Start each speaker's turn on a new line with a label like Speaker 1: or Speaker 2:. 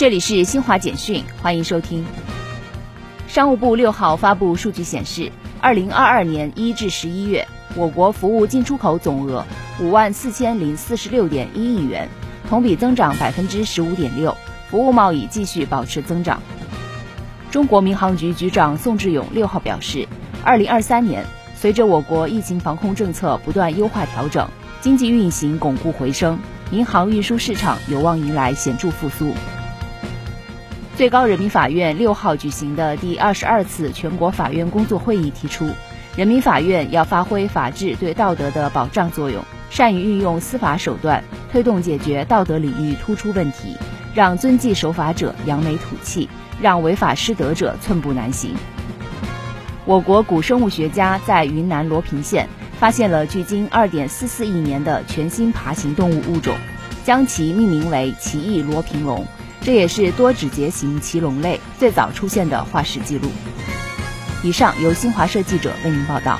Speaker 1: 这里是新华简讯，欢迎收听。商务部六号发布数据显示，二零二二年一至十一月，我国服务进出口总额五万四千零四十六点一亿元，同比增长百分之十五点六，服务贸易继续保持增长。中国民航局局长宋志勇六号表示，二零二三年，随着我国疫情防控政策不断优化调整，经济运行巩固回升，民航运输市场有望迎来显著复苏。最高人民法院六号举行的第二十二次全国法院工作会议提出，人民法院要发挥法治对道德的保障作用，善于运用司法手段，推动解决道德领域突出问题，让遵纪守法者扬眉吐气，让违法失德者寸步难行。我国古生物学家在云南罗平县发现了距今二点四四亿年的全新爬行动物物种，将其命名为奇异罗平龙。这也是多指节型鳍龙类最早出现的化石记录。以上由新华社记者为您报道。